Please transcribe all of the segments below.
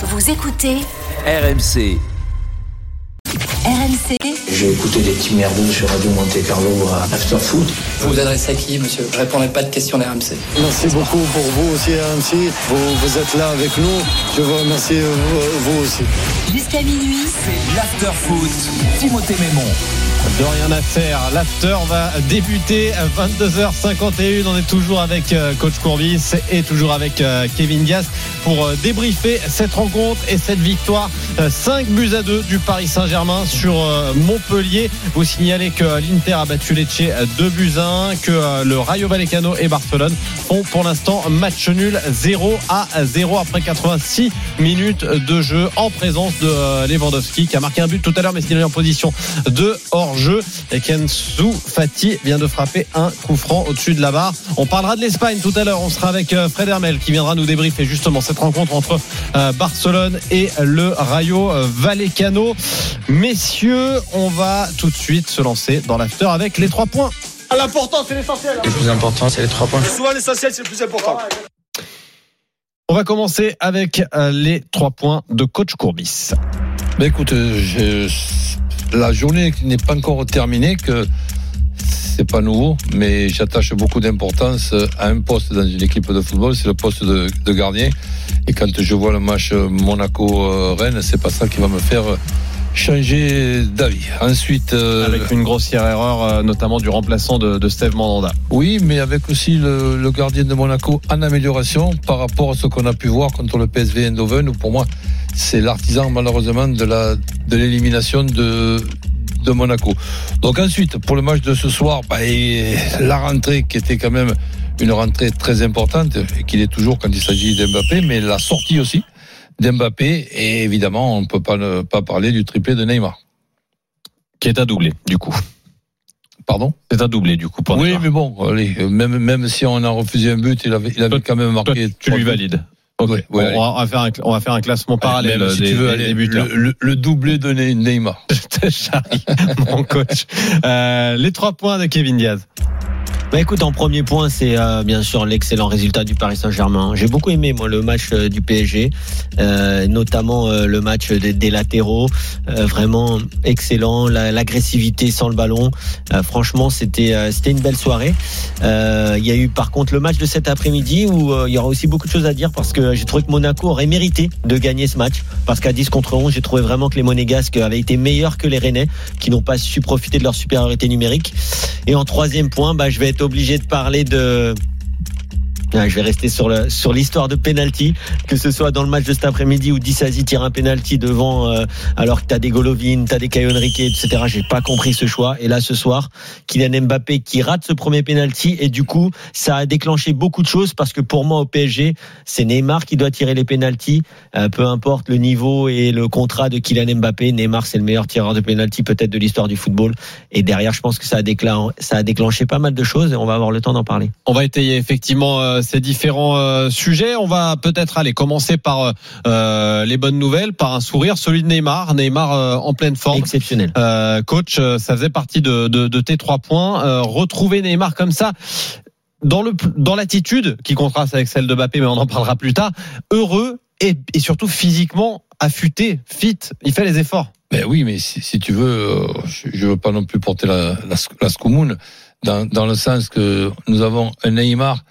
Vous écoutez RMC. RMC J'ai écouté des petits merdeux sur Radio Monte Carlo à After Foot. Vous vous adressez à qui, monsieur Je répondrai pas de questions d'RMC. Merci beaucoup pour vous aussi, RMC. Vous, vous êtes là avec nous. Je vous remercie, euh, vous aussi. jusqu'à minuit. C'est l'after foot. Timothée Mémon. De rien à faire. L'after va débuter à 22h51. On est toujours avec euh, coach Courbis et toujours avec euh, Kevin Diaz pour débriefer cette rencontre et cette victoire. 5 buts à 2 du Paris Saint-Germain sur Montpellier. Vous signalez que l'Inter a battu Lecce 2 buts à 1, que le Rayo Vallecano et Barcelone font pour l'instant match nul 0 à 0 après 86 minutes de jeu en présence de Lewandowski qui a marqué un but tout à l'heure mais sinon en position de hors-jeu. Et Kensu Fati vient de frapper un coup franc au-dessus de la barre. On parlera de l'Espagne tout à l'heure. On sera avec euh, Fred Hermel qui viendra nous débriefer justement cette rencontre entre euh, Barcelone et le Rayo Vallecano. Messieurs, on va tout de suite se lancer dans l'after avec les trois points. L'important, c'est l'essentiel. Le plus important, c'est les trois points. Souvent, l'essentiel, c'est le plus important. On va commencer avec euh, les trois points de coach Courbis. Écoute, euh, je- la journée n'est pas encore terminée, que c'est pas nouveau, mais j'attache beaucoup d'importance à un poste dans une équipe de football, c'est le poste de, de gardien. Et quand je vois le match Monaco-Rennes, c'est pas ça qui va me faire changer d'avis. Ensuite, euh, Avec une grossière erreur, euh, notamment du remplaçant de, de Steve Mandanda. oui, mais avec aussi le, le gardien de Monaco en amélioration par rapport à ce qu'on a pu voir contre le PSV Eindhoven, où pour moi, c'est l'artisan malheureusement de la de l'élimination de de Monaco. Donc ensuite, pour le match de ce soir, bah, et la rentrée qui était quand même une rentrée très importante, et qu'il est toujours quand il s'agit d'Mbappé, mais la sortie aussi d'Mbappé, et évidemment, on ne peut pas ne pas parler du triplé de Neymar. Qui est un doublé, du coup. Pardon? C'est un doublé, du coup, pour Oui, Neymar. mais bon, allez, même, même si on a refusé un but, il avait, il avait Toi- quand même Toi, marqué. tu lui valides. Ok. Ouais, Bon, ouais, on, va, faire un, on va faire un classement parallèle Même si des, tu veux, buteurs. le, le- le doublé de Ne- Neymar. Je te charrie, mon coach. Euh, les trois points de Kevin Diaz. Bah écoute, en premier point, c'est euh, bien sûr l'excellent résultat du Paris Saint-Germain. J'ai beaucoup aimé moi le match euh, du PSG, euh, notamment euh, le match des, des latéraux, Euh, vraiment excellent, La- l'agressivité sans le ballon. Franchement, c'était c'était une belle soirée. Il y a eu par contre le match de cet après-midi où il y aura aussi beaucoup de choses à dire parce que j'ai trouvé que Monaco aurait mérité de gagner ce match parce qu'à 10 contre 11, j'ai trouvé vraiment que les Monégasques avaient été meilleurs que les Rennais qui n'ont pas su profiter de leur supériorité numérique. Et en troisième point, bah, je vais être obligé de parler de. Ah, je vais rester sur sur l'histoire de penalty, que ce soit dans le match de cet après-midi où Dissasi tire un penalty devant, euh, alors que t'as des Golovin, t'as des Caio Henrique, etc. J'ai pas compris ce choix. Et là, ce soir, Kylian Mbappé qui rate ce premier penalty et du coup, ça a déclenché beaucoup de choses parce que pour moi au PSG, c'est Neymar qui doit tirer les penalties, euh, peu importe le niveau et le contrat de Kylian Mbappé. Neymar, c'est le meilleur tireur de penalty peut-être de l'histoire du football. Et derrière, je pense que ça a, déclen- ça a déclenché pas mal de choses et on va avoir le temps d'en parler. On va étayer effectivement euh, ces différents euh, sujets. On va peut-être aller commencer par euh, euh, les bonnes nouvelles, par un sourire, celui de Neymar. Neymar euh, en pleine forme. Exceptionnel. Euh, coach, euh, ça faisait partie de, de, de tes trois points. Euh, retrouver Neymar comme ça, dans le dans l'attitude qui contraste avec celle de Mbappé, mais on en parlera plus tard. Heureux et, et surtout physiquement affûté, fit. Il fait les efforts. Ben oui, mais si, si tu veux, euh, je, je veux pas non plus porter la, la, la scoumoune, dans, dans le sens que nous avons un Neymar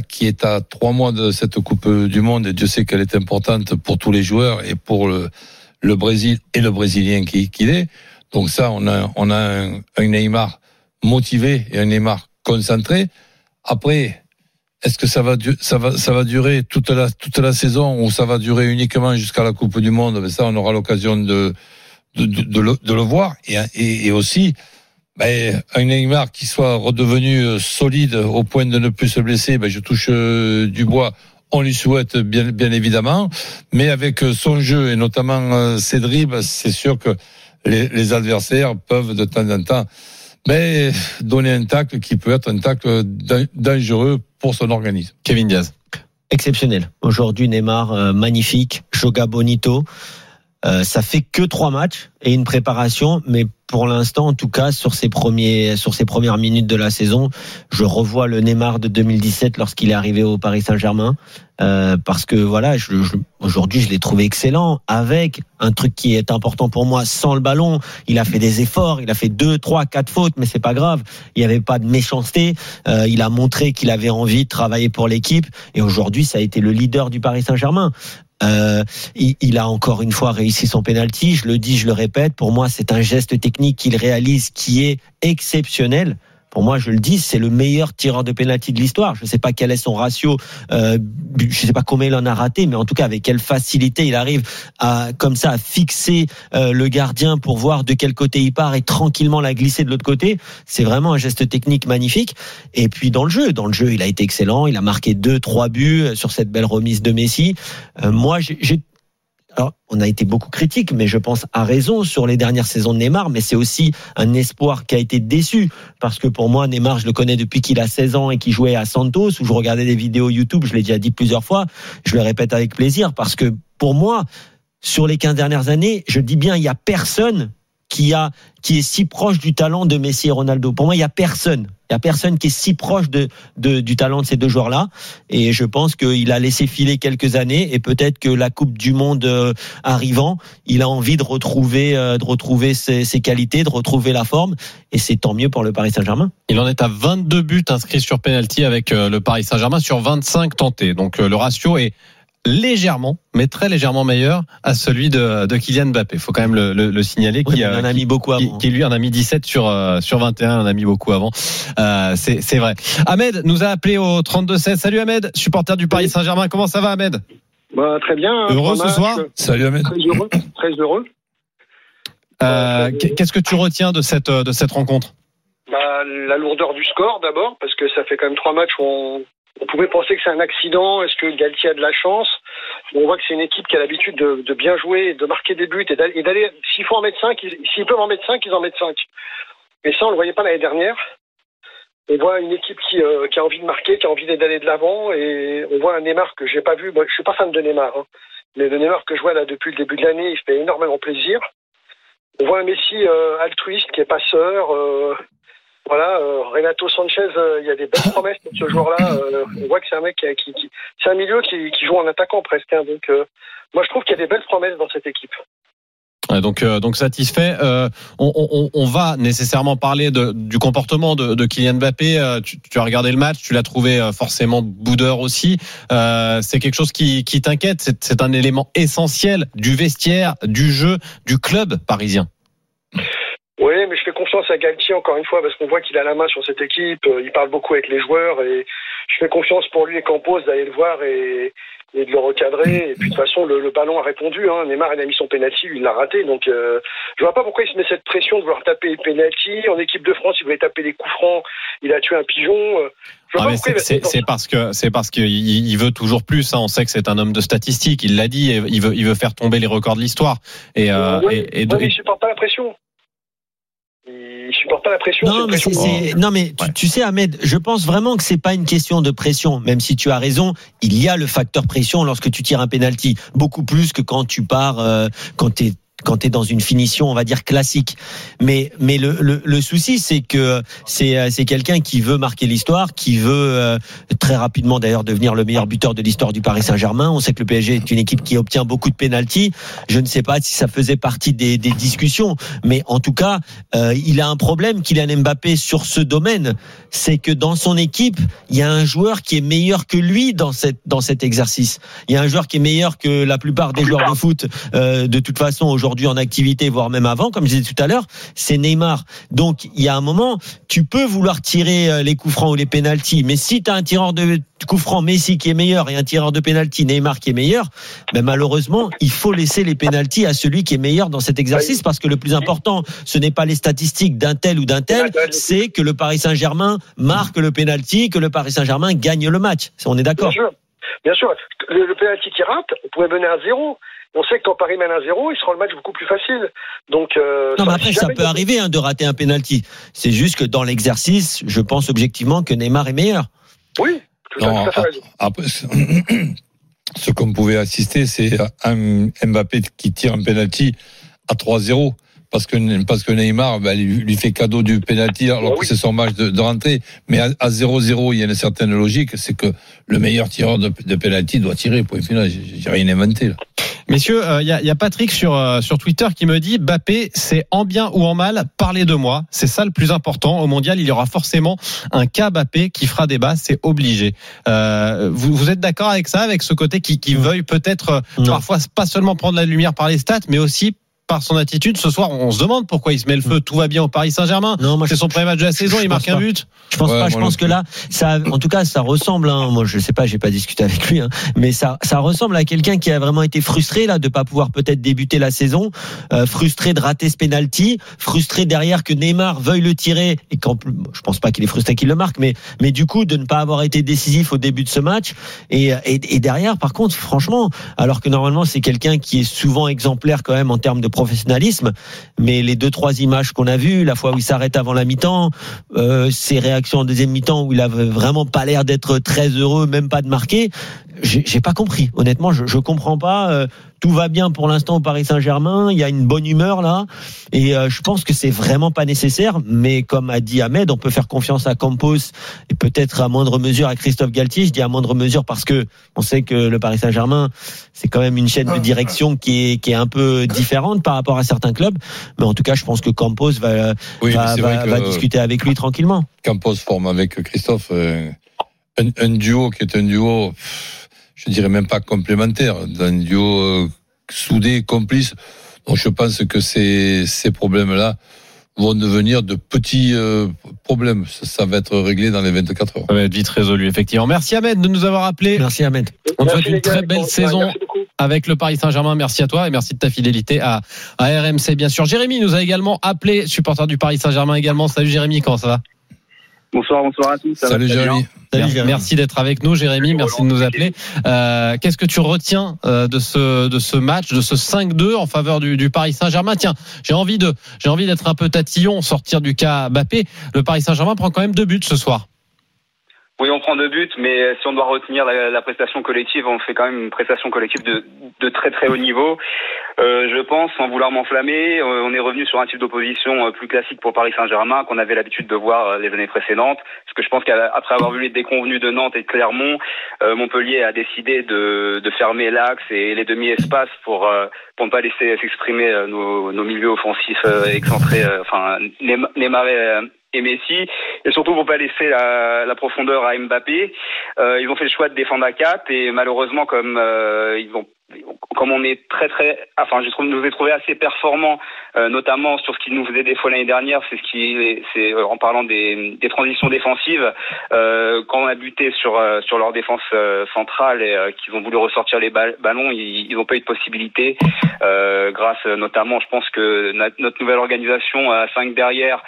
qui est à trois mois de cette Coupe du Monde et Dieu sait qu'elle est importante pour tous les joueurs et pour le, Brésil et le Brésilien qui- qu'il est. Donc ça, on a, un, Neymar motivé et un Neymar concentré. Après, est-ce que ça va, durer toute la, saison ou ça va durer uniquement jusqu'à la Coupe du Monde? Mais ça, on aura l'occasion de, le, voir. Et aussi, ben, un Neymar qui soit redevenu euh, solide au point de ne plus se blesser, ben, je touche euh, du bois. On lui souhaite bien, bien évidemment, mais avec euh, son jeu et notamment ses dribbles, c'est sûr que les, les adversaires peuvent de temps en temps ben, donner un tacle qui peut être un tacle dan- dangereux pour son organisme. Kevin Diaz. Exceptionnel. Aujourd'hui, Neymar, magnifique. Joga Bonito. Euh, ça fait que trois matchs et une préparation, mais pour l'instant, en tout cas, sur ses premiers, sur ses premières minutes de la saison, je revois le Neymar de 2017 lorsqu'il est arrivé au Paris Saint-Germain, euh, parce que voilà, je, je, aujourd'hui, je l'ai trouvé excellent avec un truc qui est important pour moi, sans le ballon. Il a fait des efforts, il a fait deux, trois, quatre fautes, mais c'est pas grave. Il n'y avait pas de méchanceté. Euh, il a montré qu'il avait envie de travailler pour l'équipe, et aujourd'hui, ça a été le leader du Paris Saint-Germain. Euh, il, il, a encore une fois réussi son penalty. Je le dis, je le répète. Pour moi, c'est un geste technique qu'il réalise qui est exceptionnel. Pour moi, je le dis, c'est le meilleur tireur de pénalty de l'histoire. Je ne sais pas quel est son ratio, euh, je ne sais pas combien il en a raté, mais en tout cas avec quelle facilité il arrive à comme ça à fixer euh, le gardien pour voir de quel côté il part et tranquillement la glisser de l'autre côté. C'est vraiment un geste technique magnifique. Et puis dans le jeu, dans le jeu, il a été excellent. Il a marqué deux, trois buts sur cette belle remise de Messi. Euh, moi, j'ai alors, on a été beaucoup critique, mais je pense à raison sur les dernières saisons de Neymar, mais c'est aussi un espoir qui a été déçu. Parce que pour moi, Neymar, je le connais depuis qu'il a 16 ans et qu'il jouait à Santos, où je regardais des vidéos YouTube, je l'ai déjà dit plusieurs fois, je le répète avec plaisir, parce que pour moi, sur les 15 dernières années, je dis bien, il y a personne qui a qui est si proche du talent de Messi et Ronaldo. Pour moi, il y a personne. Il y a personne qui est si proche de du talent de ces deux joueurs-là. Et je pense qu'il a laissé filer quelques années et peut-être que la Coupe du Monde euh, arrivant, il a envie de retrouver euh, de retrouver ses, ses, qualités, de retrouver la forme. Et c'est tant mieux pour le Paris Saint-Germain. Il en est à 22 buts inscrits sur penalty avec euh, le Paris Saint-Germain sur 25 tentés. Donc le ratio est légèrement, mais très légèrement meilleur à celui de, de Kylian Mbappé. Il faut quand même le, le, le signaler. Oui, qui, en a mis beaucoup avant. Qui, qui, lui en a mis 17 sur euh, sur 21, en a mis beaucoup avant. Euh, c'est vrai. Ahmed nous a appelé au 32-16. Salut Ahmed, supporter du Paris Saint-Germain. Comment ça va Ahmed? Bah, Très bien. Heureux ce soir? Salut Ahmed. Très heureux. Très heureux. Euh, Qu'est-ce que tu retiens de cette de cette rencontre? Bah, la lourdeur du score d'abord, parce que ça fait quand même trois matchs où on, on pouvait penser que c'est un accident. Est-ce que Galtier a de la chance? On voit que c'est une équipe qui a l'habitude de, de, bien jouer, de marquer des buts et d'aller. S'il faut en mettre 5, s'ils peuvent en mettre 5, ils en mettent 5. Mais ça, on ne le voyait pas l'année dernière. On voit une équipe qui, euh, qui, a envie de marquer, qui a envie d'aller de l'avant, et on voit un Neymar que j'ai pas vu. Moi, je suis pas fan de Neymar, hein. mais le Neymar que je vois là depuis le début de l'année, il fait énormément plaisir. On voit un Messi euh, altruiste qui est passeur. Euh, voilà, euh, Renato Sanchez, euh, il y a des belles promesses pour ce joueur-là. Euh, on voit que c'est un mec qui, qui, qui c'est un milieu qui, qui, joue en attaquant presque. Hein, donc, moi, je trouve qu'il y a des belles promesses dans cette équipe. Donc, euh, donc satisfait. Euh, on, on, on, va nécessairement parler de, du comportement de, de Kylian Mbappé. Euh, tu, tu, as regardé le match, tu l'as trouvé forcément boudeur aussi. c'est quelque chose qui, qui t'inquiète. C'est un élément essentiel du vestiaire, du jeu, du club parisien. Oui, mais je fais confiance à Galtier encore une fois parce qu'on voit qu'il a la main sur cette équipe. Il parle beaucoup avec les joueurs et je fais confiance pour lui et Campos d'aller le voir et, et de le recadrer. Et puis de toute façon, le, le ballon a répondu. Hein. Neymar, il a mis son penalty, il l'a raté. Donc euh, je vois pas pourquoi il se met cette pression de vouloir taper les penalty. En équipe de France, il voulait taper les coups francs. Il a tué un pigeon. Ah c'est parce que c'est parce qu'il il veut toujours plus. Hein. On sait que c'est un homme de statistiques. Il l'a dit. Il veut il veut faire tomber les records de l'histoire. Et, euh, oui, et, et, oui, mais il supporte pas la pression il supporte pas la pression. Non, mais, pression. non, mais tu, tu, sais, Ahmed, je pense vraiment que c'est pas une question de pression. Même si tu as raison, il y a le facteur pression lorsque tu tires un penalty, beaucoup plus que quand tu pars, euh, quand tu es quand tu es dans une finition, on va dire classique. Mais mais le, le, le souci, c'est que c'est c'est quelqu'un qui veut marquer l'histoire, qui veut euh, très rapidement d'ailleurs devenir le meilleur buteur de l'histoire du Paris Saint-Germain. On sait que le PSG est une équipe qui obtient beaucoup de pénalties. Je ne sais pas si ça faisait partie des, des discussions, mais en tout cas, euh, il a un problème, Kylian Mbappé, sur ce domaine, c'est que dans son équipe, il y a un joueur qui est meilleur que lui dans cette dans cet exercice. Il y a un joueur qui est meilleur que la plupart des joueurs de foot euh, de toute façon aujourd'hui aujourd'hui en activité, voire même avant, comme je disais tout à l'heure, c'est Neymar. Donc il y a un moment, tu peux vouloir tirer les coups francs ou les pénalties, mais si tu as un tireur de coups francs Messi qui est meilleur et un tireur de pénalty Neymar qui est meilleur, ben malheureusement, il faut laisser les pénalties à celui qui est meilleur dans cet exercice parce que le plus important, ce n'est pas les statistiques d'un tel ou d'un tel, c'est que le Paris Saint-Germain marque le pénalty, que le Paris Saint-Germain gagne le match. On est d'accord Bien sûr. Bien sûr. Le, le pénalty qui rate, on pouvait mener à zéro on sait que quand Paris mène à zéro, il sera le match beaucoup plus facile. Donc, euh, non, mais après, ça peut arriver hein, de rater un penalty. C'est juste que dans l'exercice, je pense objectivement que Neymar est meilleur. Oui, tout non, à, fait Après, ce qu'on pouvait assister, c'est un Mbappé qui tire un penalty à 3-0 parce que parce que Neymar bah, lui, lui fait cadeau du penalty alors Bah que oui. c'est son match de, de rentrée. Mais à à 0-0, il y a une certaine logique, c'est que le meilleur tireur de, de penalty doit tirer. Point final, j'ai j'ai rien inventé. Là. Messieurs, euh, il y, a, y a Patrick sur, euh, sur Twitter qui me dit Bappé, c'est en bien ou en mal, parlez de moi. C'est ça le plus important. Au mondial, il y aura forcément un cas Bappé qui fera débat, c'est obligé. Euh, vous, vous êtes d'accord avec ça, avec ce côté qui, qui veuille peut-être euh, parfois pas seulement prendre la lumière par les stats, mais aussi par son attitude. Ce soir, on se demande pourquoi il se met le feu. Tout va bien au Paris Saint-Germain. Non, moi, C'est son premier match de la saison, il marque un but. Je pense Ouais, pas. Je pense que là, ça, en tout cas, ça ressemble. Hein, moi, je sais pas, j'ai pas discuté avec lui, hein, mais ça, ça ressemble à quelqu'un qui a vraiment été frustré là de pas pouvoir peut-être débuter la saison, euh, frustré de rater ce penalty, frustré derrière que Neymar veuille le tirer et bon, je pense pas qu'il est frustré qu'il le marque, mais mais du coup de ne pas avoir été décisif au début de ce match et et, et derrière, par contre, franchement, alors que normalement c'est quelqu'un qui est souvent exemplaire quand même en termes de professionnalisme, mais les deux trois images qu'on a vues, la fois où il s'arrête avant la mi-temps, euh, ses réactions en deuxième mi-temps où il avait vraiment pas l'air d'être très heureux, même pas de marquer, j'ai pas compris. Honnêtement, je, je comprends pas. Euh, tout va bien pour l'instant au Paris Saint-Germain. Il y a une bonne humeur là, et euh, je pense que c'est vraiment pas nécessaire. Mais comme a dit Ahmed, on peut faire confiance à Campos et peut-être à moindre mesure à Christophe Galtier. Je dis à moindre mesure parce que on sait que le Paris Saint-Germain, c'est quand même une chaîne de direction qui est qui est un peu différente par rapport à certains clubs. Mais en tout cas, je pense que Campos va Oui, discuter avec lui tranquillement. Campos forme avec Christophe euh, un, un duo qui est un duo, je dirais même pas complémentaire, un duo euh, soudé, complice. Donc je pense que ces, ces problèmes-là vont devenir de petits euh, problèmes. Ça, ça va être réglé dans les 24 heures. Ça va être vite résolu, effectivement. Merci Ahmed de nous avoir appelé. Merci Ahmed. On te souhaite une très belle saison. avec le Paris Saint-Germain. Merci à toi et merci de ta fidélité à, à RMC, bien sûr. Jérémy nous a également appelé, supporter du Paris Saint-Germain également. Salut Jérémy, comment ça va? Bonsoir, bonsoir à tous. Ça Salut. Jérémy. Salut, Merci, Jérémy. merci d'être avec nous, Jérémy. Merci de nous appeler. Euh, Qu'est-ce que tu retiens euh, de ce de ce match, de ce 5-2 en faveur du, du Paris Saint-Germain? Tiens, j'ai envie de j'ai envie d'être un peu tatillon, sortir du cas Mbappé. Le Paris Saint-Germain prend quand même deux buts ce soir. Oui, on prend deux buts, mais si on doit retenir la, la prestation collective, on fait quand même une prestation collective de, de très très haut niveau. Euh, je pense, sans vouloir m'enflammer, euh, on est revenu sur un type d'opposition euh, plus classique pour Paris Saint-Germain qu'on avait l'habitude de voir euh, les années précédentes. Parce que je pense qu'après avoir vu les déconvenus de Nantes et de Clermont, euh, Montpellier a décidé de, de fermer l'axe et les demi-espaces pour pour ne pas laisser s'exprimer nos, nos milieux offensifs excentrés, enfin Neymar et, euh, et Messi, et surtout pour pas laisser la, la profondeur à Mbappé. Euh, ils ont fait le choix de défendre à 4 et malheureusement comme euh, ils ont comme on est très très enfin je trouve nous ai trouvé assez performants euh, notamment sur ce qu'ils nous faisait fois l'année dernière c'est ce qui c'est euh, en parlant des, des transitions défensives euh, quand on a buté sur euh, sur leur défense euh, centrale et qu'ils ont voulu ressortir les ball- ballons ils n'ont pas eu de possibilité grâce notamment je pense que notre nouvelle organisation à 5 derrière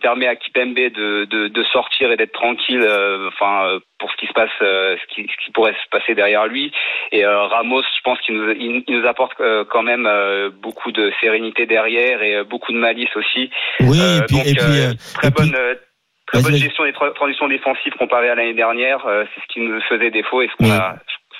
permet à Kipembe de, de, de sortir et d'être tranquille enfin pour ce qui se passe euh, ce, qui, ce qui pourrait se passer derrière lui. Et euh, Ramos je pense qu'il nous, il, il nous apporte euh, quand même beaucoup de sérénité derrière et beaucoup de malice aussi. Oui, et puis, donc, et puis, très et bonne très gestion des tra- transitions défensives comparée à l'année dernière c'est ce qui nous faisait défaut et ce qu'on a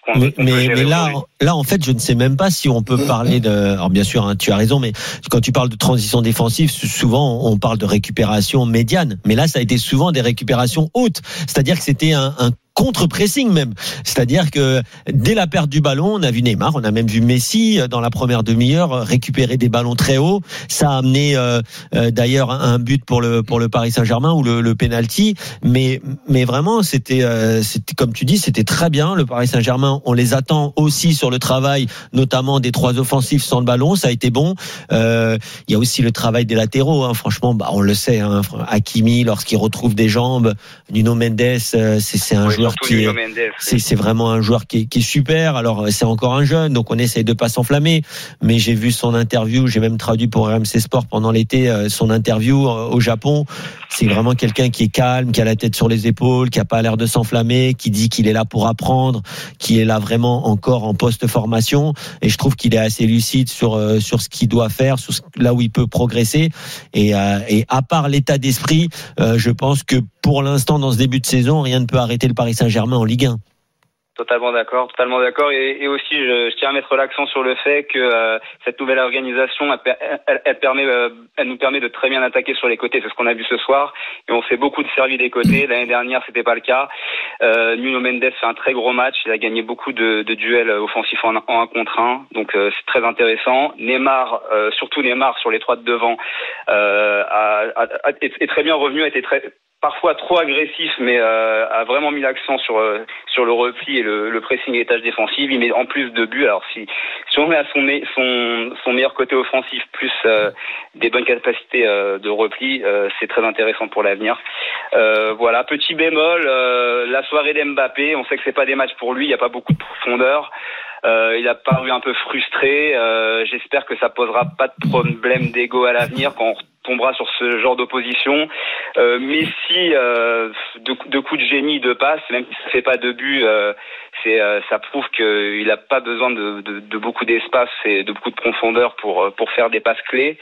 qu'on- Mais, mais, mais là, là, en fait, je ne sais même pas si on peut parler de. Alors, bien sûr, hein, tu as raison, mais quand tu parles de transition défensive, souvent on parle de récupération médiane. Mais là, ça a été souvent des récupérations hautes. C'est-à-dire que c'était un, un contre-pressing même. C'est-à-dire que dès la perte du ballon, on a vu Neymar, on a même vu Messi euh, dans la première demi-heure euh, récupérer des ballons très hauts. Ça a amené euh, euh, d'ailleurs un but pour le pour le Paris Saint-Germain ou le, le penalty. Mais mais vraiment, c'était euh, c'était comme tu dis, c'était très bien. Le Paris Saint-Germain, on les attend aussi sur le travail, notamment des trois offensifs sans le ballon. Ça a été bon. Euh, Il y a aussi le travail des latéraux. Hein. Franchement, bah, on le sait. Hein. Hakimi, lorsqu'il retrouve des jambes, Nuno Mendes, c'est c'est un Oui, joueur qui est c'est vraiment un joueur qui est, qui est super. Alors euh, c'est encore un jeune, donc on essaye de pas s'enflammer. Mais j'ai vu son interview, j'ai même traduit pour RMC Sport pendant l'été euh, son interview euh, au Japon. C'est vraiment quelqu'un qui est calme, qui a la tête sur les épaules, qui a pas l'air de s'enflammer, qui dit qu'il est là pour apprendre, qui est là vraiment encore en post formation. Et je trouve qu'il est assez lucide sur sur ce qu'il doit faire, sur ce- là où il peut progresser. Et, euh, et à part l'état d'esprit, euh, je pense que pour l'instant dans ce début de saison, rien ne peut arrêter le Paris Saint-Germain en Ligue 1. Totalement d'accord, totalement d'accord. Et, aussi, je, tiens à mettre l'accent sur le fait que euh, cette nouvelle organisation, euh, elle nous permet de très bien attaquer sur les côtés. C'est ce qu'on a vu ce soir. Et on fait beaucoup de servis des côtés. L'année dernière, c'était pas le cas. Euh, Nuno Mendes fait un très gros match. Il a gagné beaucoup de, duels offensifs en, en un contre un. Donc c'est très intéressant. Neymar, surtout Neymar sur les trois de devant, est, est très bien revenu. A été très parfois trop agressif, mais euh, a vraiment mis l'accent sur euh, sur le repli et le, le pressing et les tâches défensives. Il met en plus de buts. Alors si si on met à son son son meilleur côté offensif plus euh, des bonnes capacités euh, de repli, euh, c'est très intéressant pour l'avenir. Euh, voilà, petit bémol, la soirée d'Mbappé. On sait que c'est pas des matchs pour lui. Il n'y a pas beaucoup de profondeur. Euh, il a paru un peu frustré. Euh, J'espère que ça posera pas de problème d'ego à l'avenir quand on tombera sur ce genre d'opposition. Euh, Messi, euh, de, de coups de génie, de passe, même si ça fait pas de but, euh, c'est euh, ça prouve qu'il n'a pas besoin de, de, de beaucoup d'espace et de beaucoup de profondeur pour pour faire des passes clés.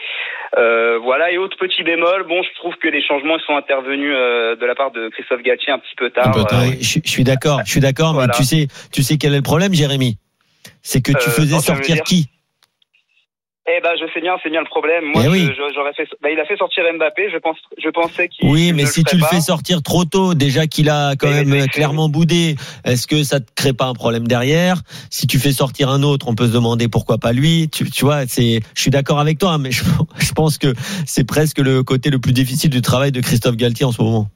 Euh, voilà et autre petit bémol, bon, je trouve que les changements sont intervenus euh, de la part de Christophe Galtier un petit peu tard. Euh, je, je suis d'accord, je suis d'accord, Voilà. mais tu sais, tu sais quel est le problème, Jérémy? C'est que tu Euh, faisais sortir qui? Eh ben, je sais bien, c'est bien le problème. Moi, Eh oui. j'aurais fait. Bah, il a fait sortir Mbappé. Je pense, je pensais qu'il. Oui, mais si tu le pas. fais sortir trop tôt, déjà qu'il a quand Mais même clairement boudé, est-ce que ça te crée pas un problème derrière? Si tu fais sortir un autre, on peut se demander pourquoi pas lui. Tu, tu vois, c'est, je suis d'accord avec toi, mais je, je pense que c'est presque le côté le plus difficile du travail de Christophe Galtier en ce moment.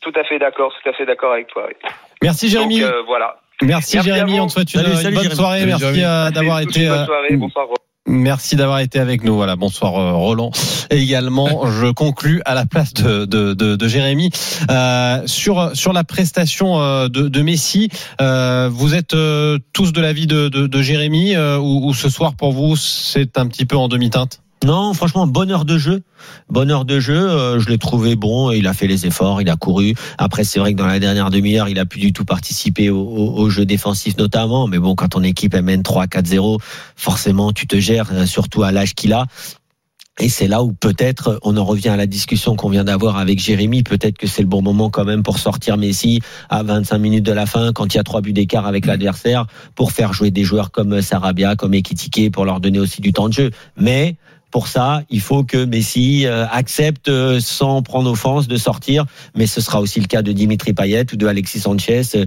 Tout à fait d'accord, tout à fait d'accord avec toi. oui. Merci Jérémy. Donc, euh, voilà. Merci, Merci Jérémy, on te souhaite une, Salut, une salut, bonne Jérémy. soirée. Salut, Merci euh, d'avoir été. bonne euh, soirée. Bonsoir. Merci d'avoir été avec nous. Voilà, bonsoir euh, Roland. Et également, je conclus à la place de, de, Jérémy Euh, sur sur la prestation euh, de, Messi. vous êtes tous de l'avis de, de, de Jérémy ou, ou ce soir pour vous c'est un petit peu en demi-teinte? Non, franchement, bonheur de jeu. Bonheur de jeu, euh, je l'ai trouvé bon, il a fait les efforts, il a couru. Après, c'est vrai que dans la dernière demi-heure, il a plus du tout participé au, au- au jeu défensif notamment. Mais bon, quand ton équipe mène 3-4-0, forcément, tu te gères, euh, surtout à l'âge qu'il a. Et c'est là où peut-être on en revient à la discussion qu'on vient d'avoir avec Jérémy. Peut-être que c'est le bon moment quand même pour sortir Messi à 25 minutes de la fin, quand il y a trois buts d'écart avec l'adversaire, pour faire jouer des joueurs comme Sarabia, comme Ekitike, pour leur donner aussi du temps de jeu. Mais pour ça, il faut que Messi euh, accepte, euh, sans prendre offense, de sortir. Mais ce sera aussi le cas de Dimitri Payet ou de Alexis Sanchez. Euh,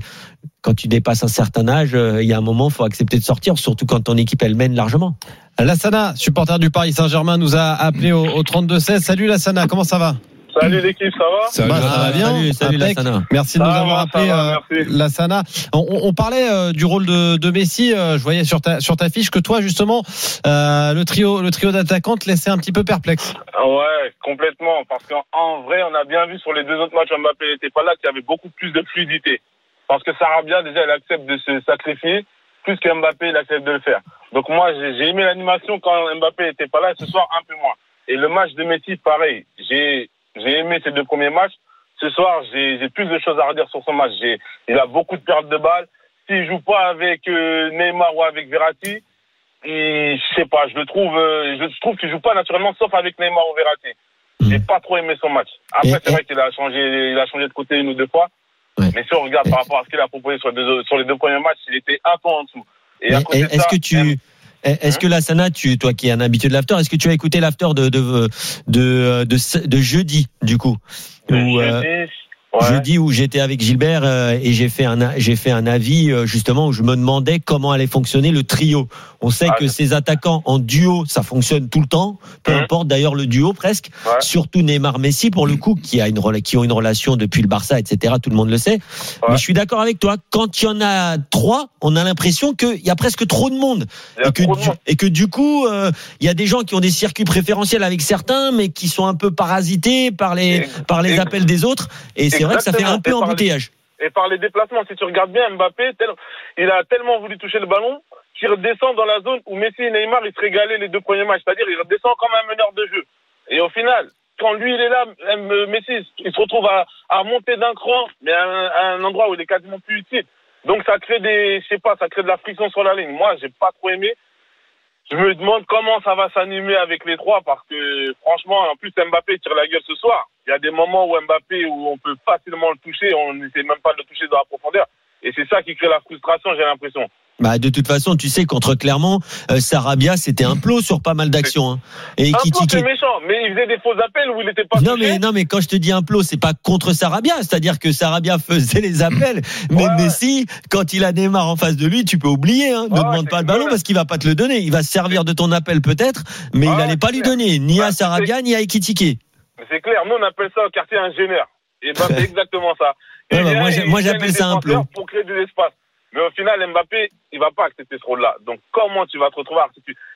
Quand tu dépasses un certain âge, il y a un moment, faut accepter de sortir, surtout quand ton équipe elle mène largement. Lassana, supporter du Paris Saint-Germain, nous a appelé au, au 32-16. Salut Lassana, comment ça va? Salut l'équipe, ça va Salut, Bah, ça va bien. Salut, salut. Lassana. Merci de nous avoir appelé, va, euh. Lassana. On, on parlait euh, du rôle de, de Messi. euh, je voyais sur ta, sur ta fiche que toi, justement, euh, le trio, le trio d'attaquants te laissait un petit peu perplexe. Ouais, complètement. Parce qu'en en vrai, on a bien vu sur les deux autres matchs, Mbappé n'était pas là, qu'il y avait beaucoup plus de fluidité. Parce que Sarabia, déjà, il accepte de se sacrifier, plus que Mbappé, il accepte de le faire. Donc moi, j'ai j'ai aimé l'animation quand Mbappé n'était pas là, et ce soir, un peu moins. Et le match de Messi, pareil. J'ai j'ai aimé ces deux premiers matchs. Ce soir, j'ai plus de choses à redire sur ce match. Il a beaucoup de pertes de balles. S'il joue pas avec euh, Neymar ou avec Verratti, et je sais pas, je le trouve, euh, je trouve qu'il joue pas naturellement, sauf avec Neymar ou Verratti. J'ai pas trop aimé son match. Après, c'est vrai qu'il a changé, il a changé de côté une ou deux fois. Ouais. Mais si on regarde par rapport à ce qu'il a proposé sur, les deux- sur les deux premiers matchs, il était un peu en dessous. Et à Mais côté de Est-ce ça, que tu est-ce que Lassana, tu, toi qui es un habitué de l'after, est-ce que tu as écouté l'after de de, de de de jeudi du coup? De où, euh, ouais. jeudi où j'étais avec Gilbert euh, et j'ai fait un j'ai fait un avis euh, justement où je me demandais comment allait fonctionner le trio. On sait Ah, que ces attaquants en duo, ça fonctionne tout le temps, peu Mhm. importe d'ailleurs le duo presque. Ouais. Surtout Neymar Messi pour le coup qui a une qui ont une relation depuis le Barça etc. Tout le monde le sait. Mais je suis d'accord avec toi. Quand il y en a trois, on a l'impression qu'il y a presque trop de monde et que, du, monde. et que du coup, euh, il y a des gens qui ont des circuits préférentiels avec certains, mais qui sont un peu parasités par les, par les appels des autres. Et c'est vrai que ça fait un peu embouteillage. Et par les déplacements, si tu regardes bien, Mbappé, tel- il a tellement voulu toucher le ballon qu'il redescend dans la zone où Messi et Neymar, ils se régalaient les deux premiers matchs. C'est-à-dire, il redescend comme un meneur de jeu. Et au final, quand lui, il est là, euh, Messi, il se retrouve à, à monter d'un cran, mais à un, à un endroit où il est quasiment plus utile. Donc, ça crée des, je sais pas, ça crée de la friction sur la ligne. Moi, j'ai pas trop aimé. Je me demande comment ça va s'animer avec les trois parce que franchement, en plus Mbappé tire la gueule ce soir. Il y a des moments où Mbappé où on peut facilement le toucher, on n'essaie même pas de le toucher dans la profondeur. Et c'est ça qui crée la frustration, j'ai l'impression. Bah, de toute façon, tu sais, contre Clermont, euh, Sarabia, c'était un plot sur pas mal d'actions. Hein. Et un plot, c'est méchant, mais il faisait des faux appels où il n'était pas Non, touché. mais, non, mais quand je te dis un plot, c'est pas contre Sarabia. C'est-à-dire que Sarabia faisait les appels. Mais Ouais. Messi, quand il a Neymar en face de lui, tu peux oublier. Hein. Ne Ouais, demande pas le ballon parce qu'il va pas te le donner. Il va se servir de ton appel peut-être, mais il Ouais, allait pas lui donner, ni à Sarabia, ni à Ekitike. Mais C'est clair, nous on appelle ça au quartier ingénieur. Et ben c'est exactement ça. Bah, moi, j'appelle ça un plot. Pour créer de l'espace. Mais au final, Mbappé, il va pas accepter ce rôle-là. Donc comment tu vas te retrouver à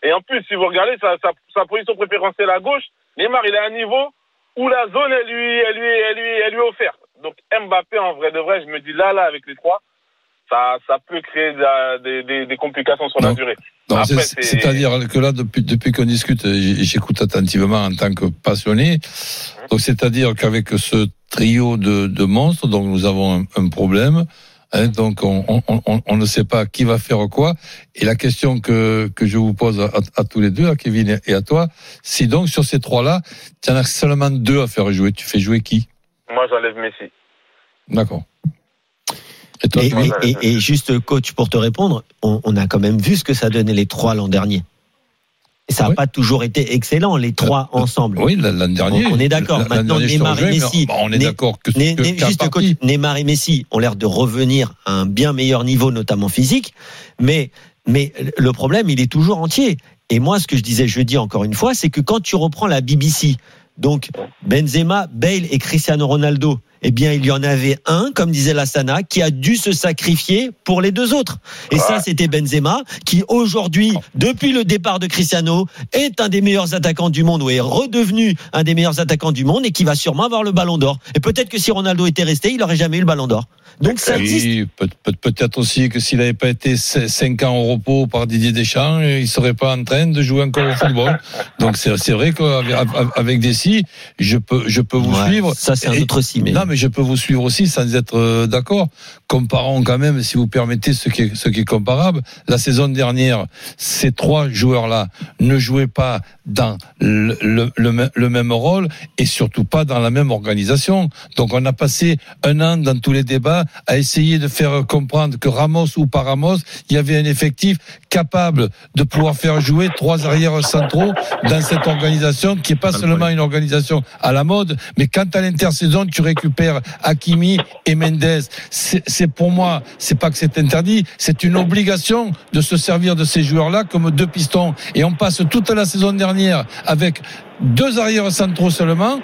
Et en plus, si vous regardez sa, sa, sa position préférentielle à gauche, Neymar, il est à un niveau où la zone, elle lui, elle lui, elle lui, elle lui est offerte. Donc Mbappé, en vrai de vrai, je me dis là, là, avec les trois, ça, ça peut créer de- des, des, des complications sur la durée. C'est-à-dire que là, depuis, depuis qu'on discute, j'écoute attentivement en tant que passionné. Donc, c'est-à-dire qu'avec ce trio de, de monstres, donc nous avons un, un problème. Hein, donc, on, on, on, on ne sait pas qui va faire quoi. Et la question que, que je vous pose à, à tous les deux, à Kevin et à toi, si donc sur ces trois-là, tu en as seulement deux à faire jouer, tu fais jouer qui? Moi, j'enlève Messi. D'accord. Et toi, Et, Kevin? et- et- et juste, coach, pour te répondre, on, on a quand même vu ce que ça donnait les trois l'an dernier. Ça n'a Oui. pas toujours été excellent, les trois ensemble. Oui, l'an dernier. On est d'accord. Maintenant, Neymar et Messi. On est Né- d'accord que, Né- que- Né- juste Neymar et Messi ont l'air de revenir à un bien meilleur niveau, notamment physique. Mais, mais le problème, il est toujours entier. Et moi, ce que je disais jeudi, encore une fois, c'est que quand tu reprends la BBC, donc Benzema, Bale et Cristiano Ronaldo, eh bien, il y en avait un, comme disait Lassana, qui a dû se sacrifier pour les deux autres. Et ça, c'était Benzema, qui aujourd'hui, depuis le départ de Cristiano, est un des meilleurs attaquants du monde, ou est redevenu un des meilleurs attaquants du monde, et qui va sûrement avoir le ballon d'or. Et peut-être que si Ronaldo était resté, il n'aurait jamais eu le ballon d'or. Donc ça. Oui, peut- peut- peut-être aussi que s'il n'avait pas été 5 ans au repos par Didier Deschamps, il serait pas en train de jouer encore au football. Donc c'est vrai qu'avec avec Dessy, je peux je peux vous Ouais, suivre. Ça, c'est un autre si. Mais... Non, mais je peux vous suivre aussi sans être euh, d'accord. Comparons quand même, si vous permettez, ce qui est, ce qui est comparable. La saison dernière, ces trois joueurs-là ne jouaient pas dans le, le, le me- le même rôle et surtout pas dans la même organisation. Donc on a passé un an dans tous les débats à essayer de faire comprendre que Ramos ou pas Ramos, il y avait un effectif capable de pouvoir faire jouer trois arrières centraux dans cette organisation qui est pas seulement une organisation à la mode, mais quand à l'intersaison tu récupères Hakimi et Mendes, c'est pour moi, c'est pas que c'est interdit, c'est une obligation de se servir de ces joueurs-là comme deux pistons. Et on passe toute la saison dernière avec deux arrières centraux seulement,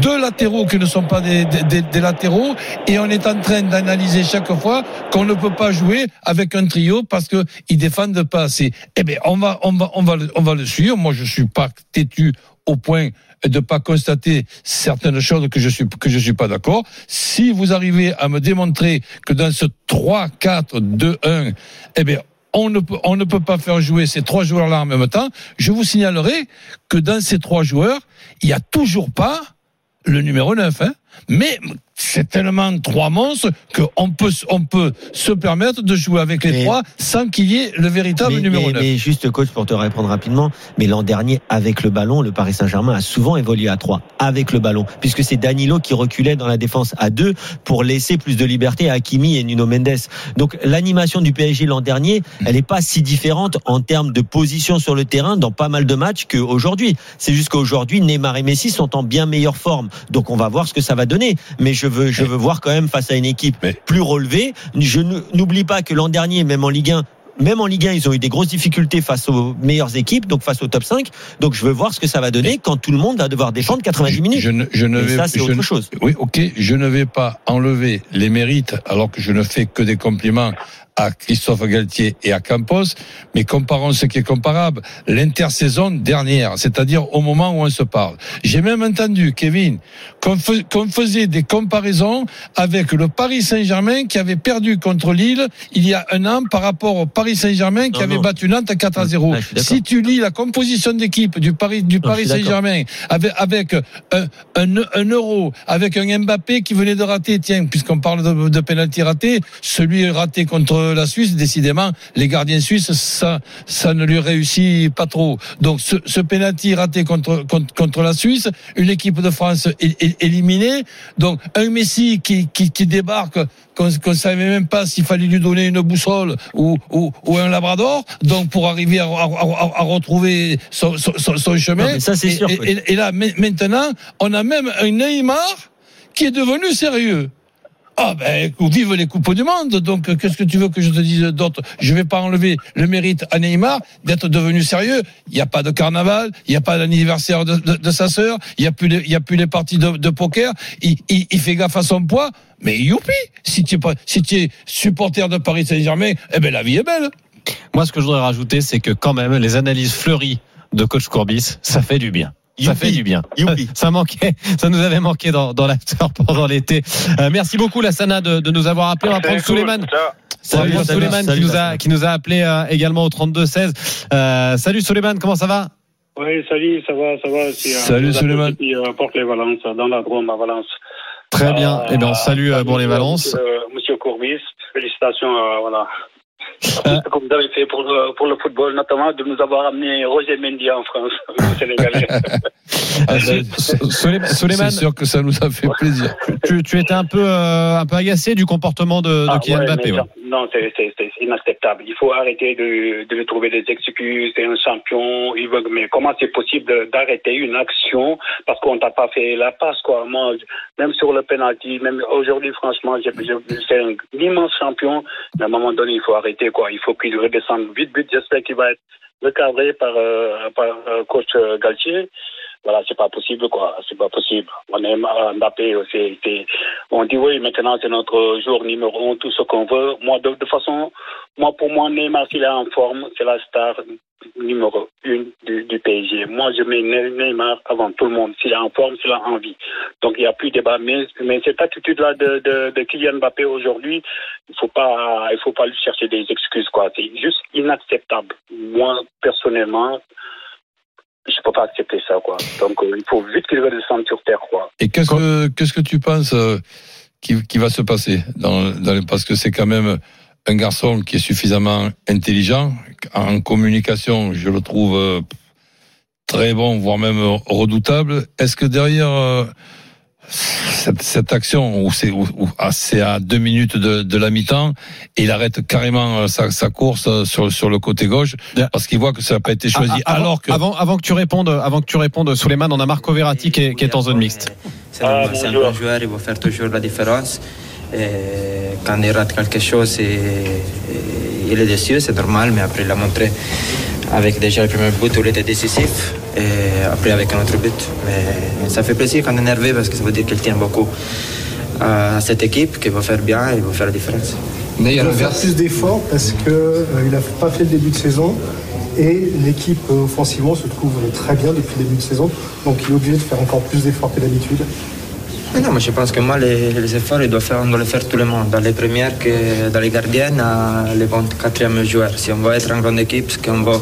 deux latéraux qui ne sont pas des, latéraux, et on est en train d'analyser chaque fois qu'on ne peut pas jouer avec un trio parce que ils défendent pas assez. Eh bien, on va, on va, on va, on va le suivre. Moi, je suis pas têtu au point de pas constater certaines choses que je suis que je suis pas d'accord. Si vous arrivez à me démontrer que dans ce 3 4 2 1, eh bien on ne peut on ne peut pas faire jouer ces trois joueurs là en même temps, je vous signalerai que dans ces trois joueurs, il y a toujours pas le numéro 9 hein. Mais c'est tellement trois monstres qu'on peut, on peut se permettre de jouer avec les Mais- trois sans qu'il y ait le véritable mais, numéro mais- 9. mais juste coach pour te répondre rapidement, mais l'an dernier avec le ballon, le Paris Saint-Germain a souvent évolué à 3 avec le ballon, puisque c'est Danilo qui reculait dans la défense à 2 pour laisser plus de liberté à Hakimi et Nuno Mendes. Donc l'animation du PSG l'an dernier, elle n'est pas si différente en termes de position sur le terrain dans pas mal de matchs qu'aujourd'hui. C'est juste qu'aujourd'hui Neymar et Messi sont en bien meilleure forme, donc on va voir ce que ça va donner. Mais je veux, je veux voir quand même face à une équipe Mais- plus relevée. Je n'oublie pas que l'an dernier, même en Ligue 1, même en Ligue 1, ils ont eu des grosses difficultés face aux meilleures équipes, donc face au top 5. Donc je veux voir ce que ça va donner quand tout le monde va devoir défendre 90 minutes. Je ne, je ne Et vais, ça, c'est autre chose. Oui, ok. Je ne vais pas enlever les mérites, alors que je ne fais que des compliments à Christophe Galtier et à Campos. Mais comparons ce qui est comparable. L'intersaison dernière, c'est-à-dire au moment où on se parle. J'ai même entendu, Kevin, qu'on fais- qu'on faisait des comparaisons avec le Paris Saint-Germain qui avait perdu contre Lille il y a un an par rapport au Paris Saint-Germain qui Non, avait non. battu Nantes 4 à 0. Ah, je suis d'accord. si tu lis la composition d'équipe du Paris, du Non, Paris. Saint-Germain avec, avec un, un, un euro, avec un Mbappé qui venait de rater, tiens, puisqu'on parle de, de pénalty raté, celui raté contre la Suisse, décidément, les gardiens suisses, ça, ça ne lui réussit pas trop. Donc, ce, ce penalty raté contre, contre, contre la Suisse, une équipe de France éliminée. Donc, un Messi qui, qui, qui débarque, qu'on ne savait même pas s'il fallait lui donner une boussole ou, ou, ou un labrador, donc pour arriver à, à, à- à retrouver son, son, chemin. Non, ça, c'est Et- sûr, et- quoi. et, et là, ma- maintenant, on a même un Neymar qui est devenu sérieux. Ah ben, vive les coupes du monde. Donc, euh, qu'est-ce que tu veux que je te dise d'autre? Je vais pas enlever le mérite à Neymar d'être devenu sérieux. Il n'y a pas de carnaval, il n'y a pas d'anniversaire de, de- de sa sœur, il n'y a plus plus les parties de, de poker. Il, fait gaffe à son poids. Mais youpi Si tu es si supporter de Paris Saint-Germain, eh ben la vie est belle. Moi, ce que je voudrais rajouter, c'est que quand même, les analyses fleuries de coach Courbis, ça fait du bien. Ça fait du bien. Ça manquait, ça nous avait manqué dans, dans l'after pendant l'été. Euh, merci beaucoup, Lassana, de, de nous avoir appelé. On va prendre Souleymane. Salut, Salut, Souleymane salut, qui nous a qui nous a appelé euh, également au 32 16. Euh, salut Souleymane, comment ça va? Oui, salut, ça va, ça va. C'est, Salut, appelle Suleiman. depuis, euh, Porte-les-Valence, dans la Drôme à Valence. Très bien. Eh bien, on salue euh, Bourg les Valence. Monsieur, euh, monsieur Courbis, félicitations, euh, voilà. Euh. Ce que vous avez fait pour le, pour le football, notamment de nous avoir amené Roger Mendy en France, le Sénégalais. Ah, c'est- Souley- c'est sûr que ça nous a fait plaisir. tu, tu étais un peu euh, un peu agacé du comportement de, de Ah, Kylian ouais, Mbappé. ouais. Non, c'est inacceptable. Il faut arrêter de, de lui trouver des excuses. C'est un champion. Il veut, mais comment c'est possible d'arrêter une action parce qu'on t'a pas fait la passe, quoi? Moi, même sur le penalty, même aujourd'hui, franchement, c'est un immense champion. Mais à un moment donné, il faut arrêter, Il faut qu'il redescende vite, vite. J'espère qu'il va être recadré par, euh, par euh, coach euh, Galtier. Voilà, c'est pas possible, quoi. C'est pas possible. On aime euh, Mbappé, c'est- on dit oui, maintenant c'est notre jour numéro un, tout ce qu'on veut. Moi, de, de façon, moi, pour moi, Neymar, s'il est en forme, c'est la star numéro une du, PSG. Moi, je mets Ne- Neymar avant tout le monde. S'il est en forme, s'il a envie. Donc, il n'y a plus de débat. Mais, mais cette attitude-là de, de, Kylian Mbappé aujourd'hui, il faut faut pas lui chercher des excuses, quoi. C'est juste inacceptable. Moi, personnellement, je peux pas accepter ça, quoi. Donc, euh, il faut vite qu'il redescende sur terre, quoi. Et qu'est-ce que qu'est-ce que tu penses euh, qui, qui va se passer dans, dans parce que c'est quand même un garçon qui est suffisamment intelligent en communication, je le trouve euh, très bon, voire même redoutable. Est-ce que derrière cette, cette action où c'est où, où- ah, à deux minutes de, de la mi-temps et il arrête carrément euh, sa, sa course euh, sur sur le côté gauche parce qu'il voit que ça n'a pas été choisi Ah, ah, avant, alors que avant, avant que tu répondes, avant que tu répondes, Souleymane, on a Marco Verratti qui est, qui est en zone mixte. C'est normal, c'est un bon joueur, il va faire toujours la différence. Et quand il rate quelque chose, c'est- il est déçu, c'est normal, mais après il a montré avec déjà le premier but où il était décisif et après avec un autre but. Mais ça fait plaisir quand on est énervé parce que ça veut dire qu'il tient beaucoup à cette équipe, qu'il va faire bien et il va faire la différence. Il doit faire plus d'efforts parce qu'il n'a pas fait le début de saison et l'équipe euh, offensivement se trouve très bien depuis le début de saison. Donc il est obligé de faire encore plus d'efforts que d'habitude. Mais non, mais je pense que moi, les, les efforts, il doit faire, on doit les faire tout le monde. Dans les premières, que, dans les gardiennes, à les 24e joueurs. Si on veut être en grande équipe, c'est qu'on va,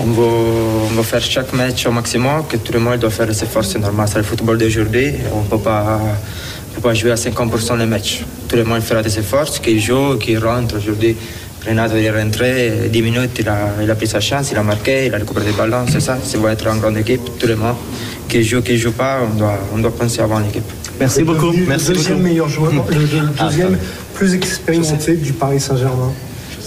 on va faire chaque match au maximum, que tout le monde doit faire les efforts, c'est normal. C'est le football d'aujourd'hui. On ne peut pas, jouer à 50% les matchs. Tout le monde fera des efforts, qui joue, qui rentre. Aujourd'hui, Renato est rentré, 10 minutes, il a, il a pris sa chance, il a marqué, il a récupéré des ballons, c'est ça. Si on veut être en grande équipe, tout le monde, qui joue, qui joue pas, on doit, on doit penser avant l'équipe. Merci beaucoup. Le deuxième meilleur joueur, le, le Ah, deuxième plus expérimenté du Paris Saint-Germain.